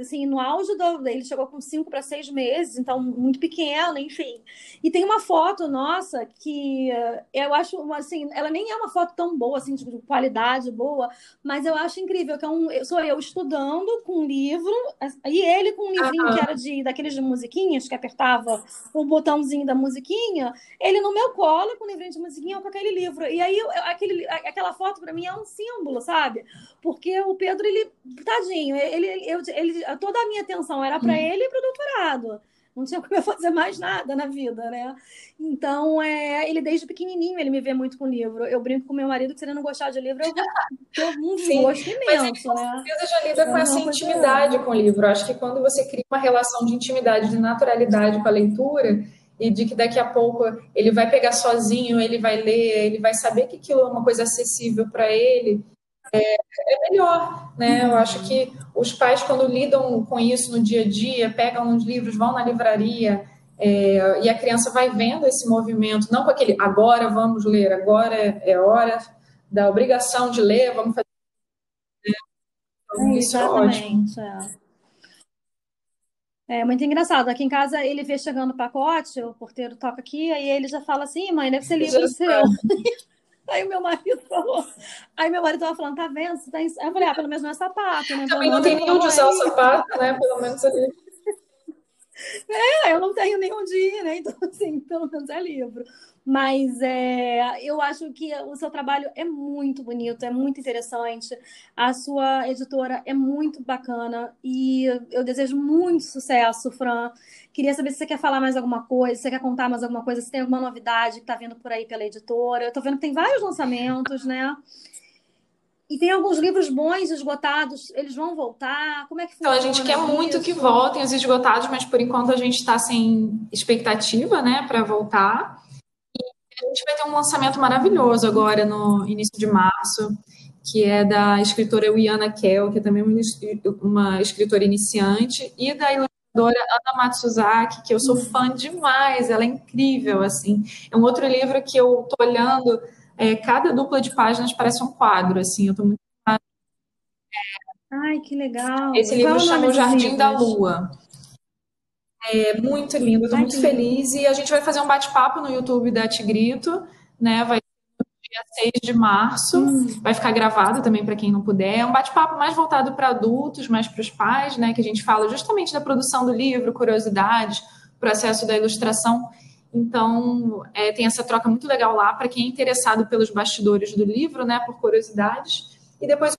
Assim, no auge do, ele chegou com cinco para seis meses, então muito pequeno, enfim. E tem uma foto nossa que eh, eu acho assim, ela nem é uma foto tão boa, assim, de qualidade boa, mas eu acho incrível que é um, sou eu estudando com um livro e ele com um livrinho uhum. que era de daqueles de musiquinhas que apertava o botãozinho da musiquinha, ele no meu colo com um livrinho de musiquinha com aquele livro. E aí aquele, aquela foto para mim é um símbolo, sabe? Porque o Pedro, ele, tadinho, ele, eu, ele, toda a minha atenção era para uhum. ele e para o doutorado. Não tinha como eu fazer mais nada na vida, né? Então, é, ele desde pequenininho, ele me vê muito com livro. Eu brinco com meu marido que se ele não gostar de livro, eu tenho um gosto imenso, mas, né? Certeza já lida com essa intimidade com o livro. Acho que quando você cria uma relação de intimidade, de naturalidade com a leitura, e de que daqui a pouco ele vai pegar sozinho, ele vai ler, ele vai saber que aquilo é uma coisa acessível para ele, é, é, melhor, né? Eu acho que os pais, quando lidam com isso no dia a dia, pegam os livros, vão na livraria, é, e a criança vai vendo esse movimento, não com aquele agora vamos ler, agora é hora da obrigação de ler, vamos fazer. Então, é, isso é ótimo. É. é muito engraçado. Aqui em casa ele vê chegando o pacote, o porteiro toca aqui, aí ele já fala assim, mãe, deve ser livro seu. Aí o meu marido falou. Aí meu marido tava falando, tá vendo? Você tá em... Aí eu falei, ah, pelo menos não é sapato, né? Também não tem nenhum de usar o sapato, né? Pelo menos ali. É, eu não tenho nenhum dia, né? Então, assim, pelo menos é livro. Mas é, eu acho que o seu trabalho é muito bonito, é muito interessante. A sua editora é muito bacana e eu desejo muito sucesso, Fran. Queria saber se você quer falar mais alguma coisa, se você quer contar mais alguma coisa, se tem alguma novidade que está vindo por aí pela editora. Eu estou vendo que tem vários lançamentos, né? E tem alguns livros bons esgotados, eles vão voltar? Como é que funciona? Então, a gente quer muito que voltem os esgotados, mas por enquanto a gente está sem expectativa, né, para voltar. A gente vai ter um lançamento maravilhoso agora no início de março, que é da escritora Wiana Kell, que é também uma escritora iniciante, e da ilustradora Ana Matsuzaki, que eu sou fã demais, ela é incrível, assim. É um outro livro que eu tô olhando, é, cada dupla de páginas parece um quadro, assim, eu tô muito... Ai, que legal! Esse livro chama O Jardim da Lua. É muito lindo, estou muito feliz. E a gente vai fazer um bate-papo no YouTube da Tigrito, né? Vai dia 6 de março. Hum. Vai ficar gravado também para quem não puder. É um bate-papo mais voltado para adultos, mais para os pais, né? Que a gente fala justamente da produção do livro, curiosidades, processo da ilustração. Então, é, tem essa troca muito legal lá para quem é interessado pelos bastidores do livro, né, por curiosidades. E depois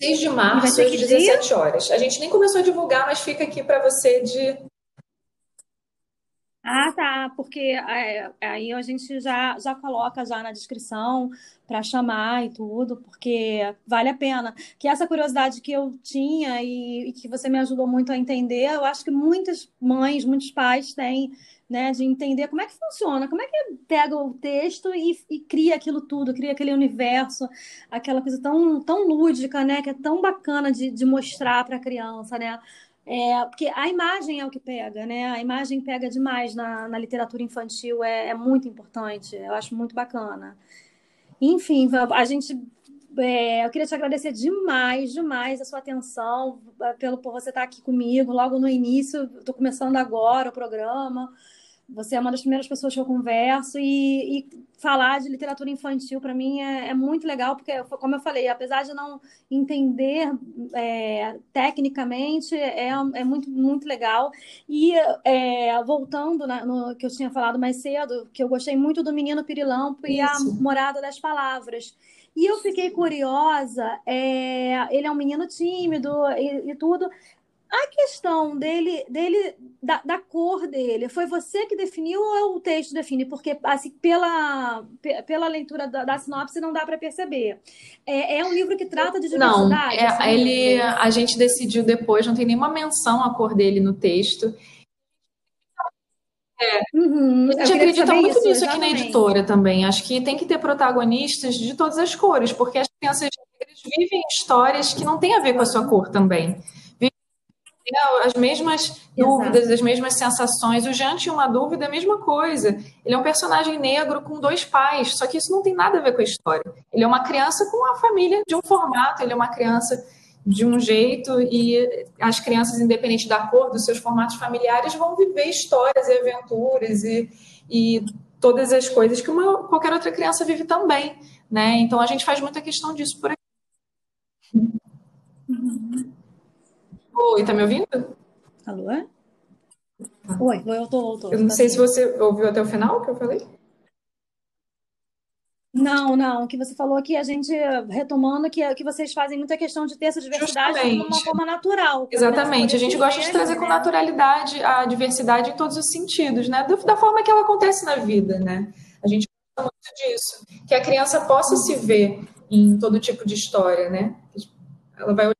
6 de março, às 17 dia? horas. A gente nem começou a divulgar, mas fica aqui para você de. Ah, tá, porque é, aí a gente já, já coloca já na descrição para chamar e tudo, porque vale a pena. Que essa curiosidade que eu tinha e, e que você me ajudou muito a entender, eu acho que muitas mães, muitos pais têm né, de entender como é que funciona, como é que pega o texto e, e cria aquilo tudo, cria aquele universo, aquela coisa tão, tão lúdica, né, que é tão bacana de, de mostrar para a criança, né? É, porque a imagem é o que pega, né? A imagem pega demais na, na literatura infantil, é, é muito importante, eu acho muito bacana. Enfim, a gente é, eu queria te agradecer demais, demais a sua atenção, pelo por você estar aqui comigo logo no início. Estou começando agora o programa. Você é uma das primeiras pessoas que eu converso e, e falar de literatura infantil para mim é, é, muito legal, porque, como eu falei, apesar de não entender é, tecnicamente, é, é muito, muito legal. E é, voltando na, no que eu tinha falado mais cedo, que eu gostei muito do Menino Pirilampo Isso. e a Morada das Palavras. E eu fiquei curiosa, é, ele é um menino tímido e, e tudo, a questão dele, dele da, da, cor dele, foi você que definiu ou o texto define? Porque assim, pela, pela leitura da, da sinopse não dá para perceber. É, é, um livro que trata de diversidade? Não, é, assim, ele, a gente decidiu depois, não tem nenhuma menção à cor dele no texto. É. Uhum, a gente acredita muito isso, nisso exatamente. aqui na editora também. Acho que tem que ter protagonistas de todas as cores, porque as crianças vivem histórias que não têm a ver com a sua cor também as mesmas Exato. dúvidas, as mesmas sensações. O Jean tinha uma dúvida, é a mesma coisa. Ele é um personagem negro com dois pais, só que isso não tem nada a ver com a história. Ele é uma criança com uma família de um formato, ele é uma criança de um jeito e as crianças, independente da cor, dos seus formatos familiares, vão viver histórias e aventuras e, e todas as coisas que uma, qualquer outra criança vive também, né? Então a gente faz muita questão disso por aqui. Uhum. Oi, tá me ouvindo? Alô? Oi, eu tô, eu tô. Eu não sei se você ouviu até o final que eu falei. Não, não. O que você falou aqui, a gente retomando que, que vocês fazem muita questão de ter essa diversidade Justamente. de uma forma natural. Exatamente. A gente gosta de trazer com né? naturalidade a diversidade em todos os sentidos, né? Da forma que ela acontece na vida, né? A gente gosta muito disso. Que a criança possa se ver em todo tipo de história, né? Ela vai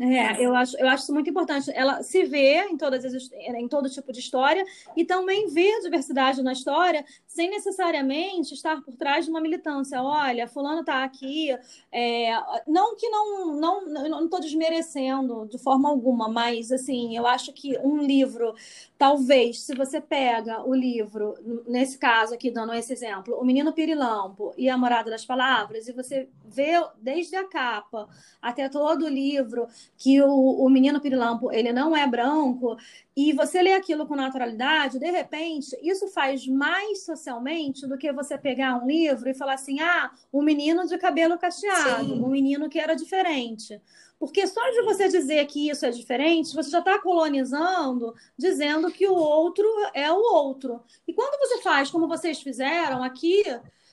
é, eu acho, eu acho isso muito importante. Ela se vê em, todas as, em todo tipo de história e também ver a diversidade na história sem necessariamente estar por trás de uma militância. Olha, fulano está aqui. É, não que não não não estou desmerecendo de forma alguma, mas assim, eu acho que um livro, talvez, se você pega o livro, nesse caso aqui, dando esse exemplo, O Menino Pirilampo e A Morada das Palavras, e você vê desde a capa até todo o livro que o, o menino pirilampo ele não é branco e você lê aquilo com naturalidade, de repente, isso faz mais socialmente do que você pegar um livro e falar assim: ah, um menino de cabelo cacheado, Sim. um menino que era diferente. Porque só de você dizer que isso é diferente, você já está colonizando, dizendo que o outro é o outro. E quando você faz como vocês fizeram aqui,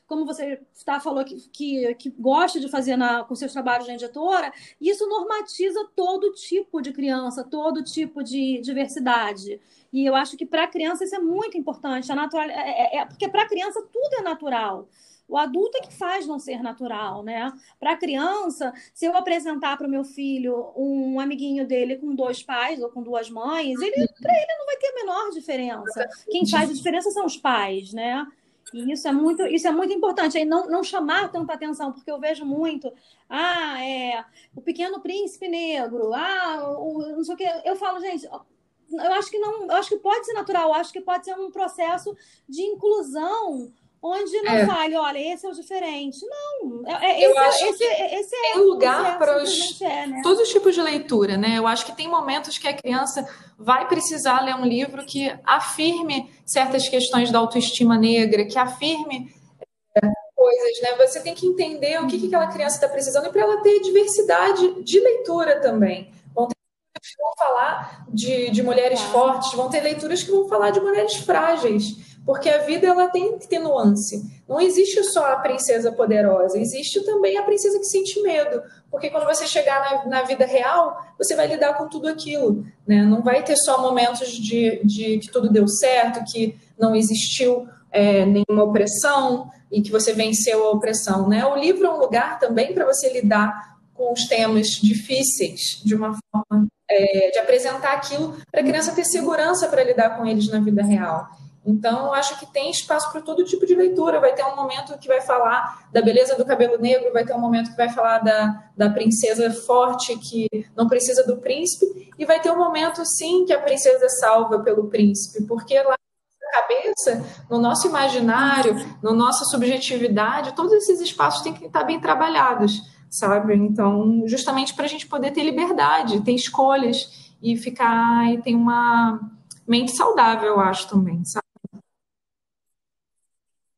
como você está falou que, que, que, gosta de fazer na, com seus trabalhos na editora, isso normatiza todo tipo de criança, todo tipo de diversidade. E eu acho que para a criança isso é muito importante. A natural, é, é, é porque para a criança tudo é natural. O adulto é que faz não ser natural, né? Para a criança, se eu apresentar para o meu filho um amiguinho dele com dois pais ou com duas mães, ele para ele não vai ter a menor diferença. Quem faz a diferença são os pais, né? E isso é muito, isso é muito importante, aí não, não chamar tanta atenção, porque eu vejo muito, ah, é o pequeno príncipe negro, ah, o, não sei o que. Eu falo, gente, eu acho que não, eu acho que pode ser natural, acho que pode ser um processo de inclusão onde não é. fale, olha, esse é o diferente. Não, é, é eu esse, acho esse, esse é tem lugar para os, é, né? todos os tipos de leitura, né? Eu acho que tem momentos que a criança vai precisar ler um livro que afirme certas questões da autoestima negra, que afirme é, coisas, né? Você tem que entender o que, que aquela criança está precisando e para ela ter diversidade de leitura também. Vão ter que vão falar de, de mulheres fortes, vão ter leituras que vão falar de mulheres frágeis porque a vida ela tem que ter nuance. Não existe só a princesa poderosa, existe também a princesa que sente medo. Porque quando você chegar na, na vida real, você vai lidar com tudo aquilo. Né? Não vai ter só momentos de, de que tudo deu certo, que não existiu é, nenhuma opressão e que você venceu a opressão. Né? O livro é um lugar também para você lidar com os temas difíceis de uma forma é, de apresentar aquilo para a criança ter segurança para lidar com eles na vida real. Então, eu acho que tem espaço para todo tipo de leitura. Vai ter um momento que vai falar da beleza do cabelo negro, vai ter um momento que vai falar da, da princesa forte que não precisa do príncipe, e vai ter um momento, sim, que a princesa é salva pelo príncipe, porque lá cabeça, no nosso imaginário, na nossa subjetividade, todos esses espaços têm que estar bem trabalhados, sabe? Então, justamente para a gente poder ter liberdade, ter escolhas e ficar e ter uma mente saudável, eu acho também, sabe?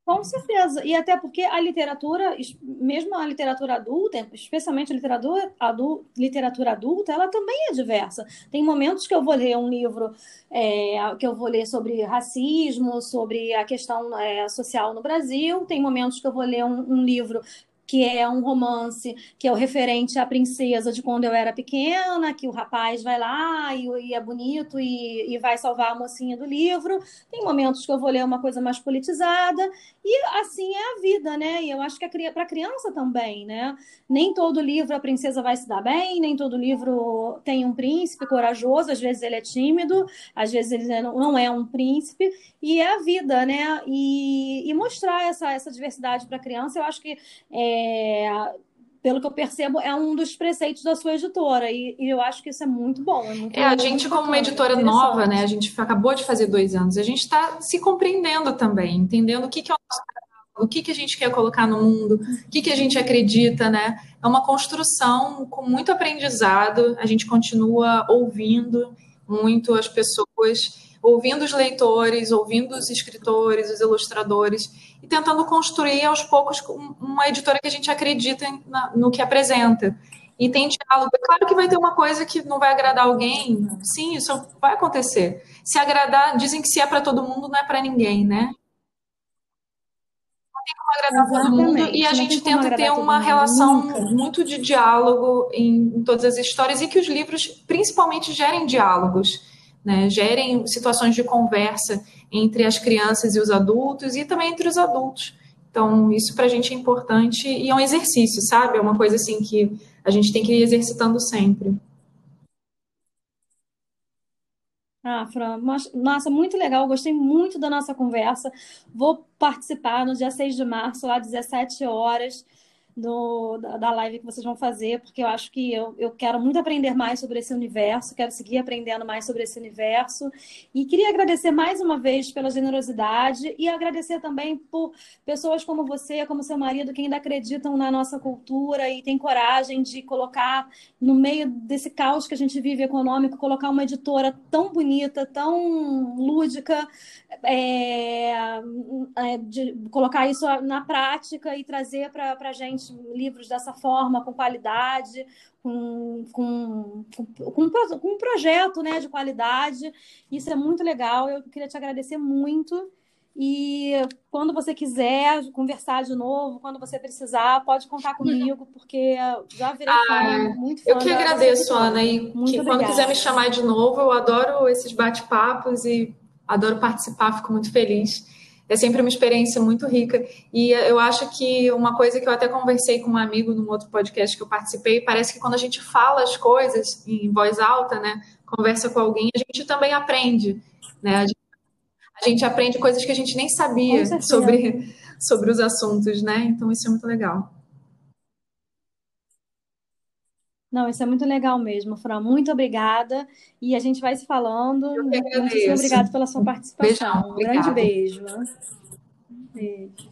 Com certeza. E até porque a literatura, mesmo a literatura adulta, especialmente a literatura, adulta, literatura adulta, ela também é diversa. Tem momentos que eu vou ler um livro é, que eu vou ler sobre racismo, sobre a questão é, social no Brasil. Tem momentos que eu vou ler um, um livro que é um romance que é o referente à princesa de quando eu era pequena, que o rapaz vai lá e, e é bonito e, e, vai salvar a mocinha do livro. Tem momentos que eu vou ler uma coisa mais politizada e assim é a vida, né? E eu acho que é para criança também, né? Nem todo livro a princesa vai se dar bem, nem todo livro tem um príncipe corajoso, às vezes ele é tímido, às vezes ele não é um príncipe, e é a vida, né? E, e mostrar essa, essa diversidade para criança, eu acho que é, é, pelo que eu percebo, é um dos preceitos da sua editora. E, e eu acho que isso é muito bom. É, muito, é a gente, como uma editora nova, né? A gente acabou de fazer dois anos, a gente está se compreendendo também, entendendo o que, que é o nosso o que, que a gente quer colocar no mundo, o que, que a gente acredita, né? É uma construção com muito aprendizado, a gente continua ouvindo muito as pessoas ouvindo os leitores, ouvindo os escritores, os ilustradores e tentando construir aos poucos uma editora que a gente acredita no que apresenta. E tem diálogo. É claro que vai ter uma coisa que não vai agradar alguém. Sim, isso vai acontecer. Se agradar, dizem que se é para todo mundo, não é para ninguém, né? Não tem como agradar Exatamente. todo mundo e a gente tenta ter uma relação Nunca. muito de diálogo em, em todas as histórias e que os livros principalmente gerem diálogos né, gerem situações de conversa entre as crianças e os adultos e também entre os adultos. Então, isso para a gente é importante e é um exercício, sabe? É uma coisa assim que a gente tem que ir exercitando sempre. Ah, Fran, nossa, muito legal, gostei muito da nossa conversa. Vou participar no dia 6 de março, lá 17 horas do, da, live que vocês vão fazer, porque eu acho que eu, eu quero muito aprender mais sobre esse universo, quero seguir aprendendo mais sobre esse universo. E queria agradecer mais uma vez pela generosidade e agradecer também por pessoas como você, como seu marido, que ainda acreditam na nossa cultura e têm coragem de colocar no meio desse caos que a gente vive econômico, colocar uma editora tão bonita, tão lúdica, é, é, de colocar isso na prática e trazer para a gente livros dessa forma, com qualidade, com, com, com, com um projeto né, de qualidade. Isso é muito legal. Eu queria te agradecer muito. E quando você quiser conversar de novo, quando você precisar, pode contar comigo, porque já virei ah, fã, muito fã Eu que agradeço, Ana, e que quando quiser me chamar de novo, eu adoro esses bate-papos e adoro participar, fico muito feliz é sempre uma experiência muito rica. E eu acho que uma coisa que eu até conversei com um amigo num outro podcast que eu participei, parece que quando a gente fala as coisas em voz alta, né, conversa com alguém, a gente também aprende, né? A gente, a gente aprende coisas que a gente nem sabia sobre, sobre os assuntos, né? Então isso é muito legal. Não, isso é muito legal mesmo, Fran. Muito obrigada. E a gente vai se falando. Muitíssimo obrigada pela sua participação. Beijão, um grande beijo. Beijo.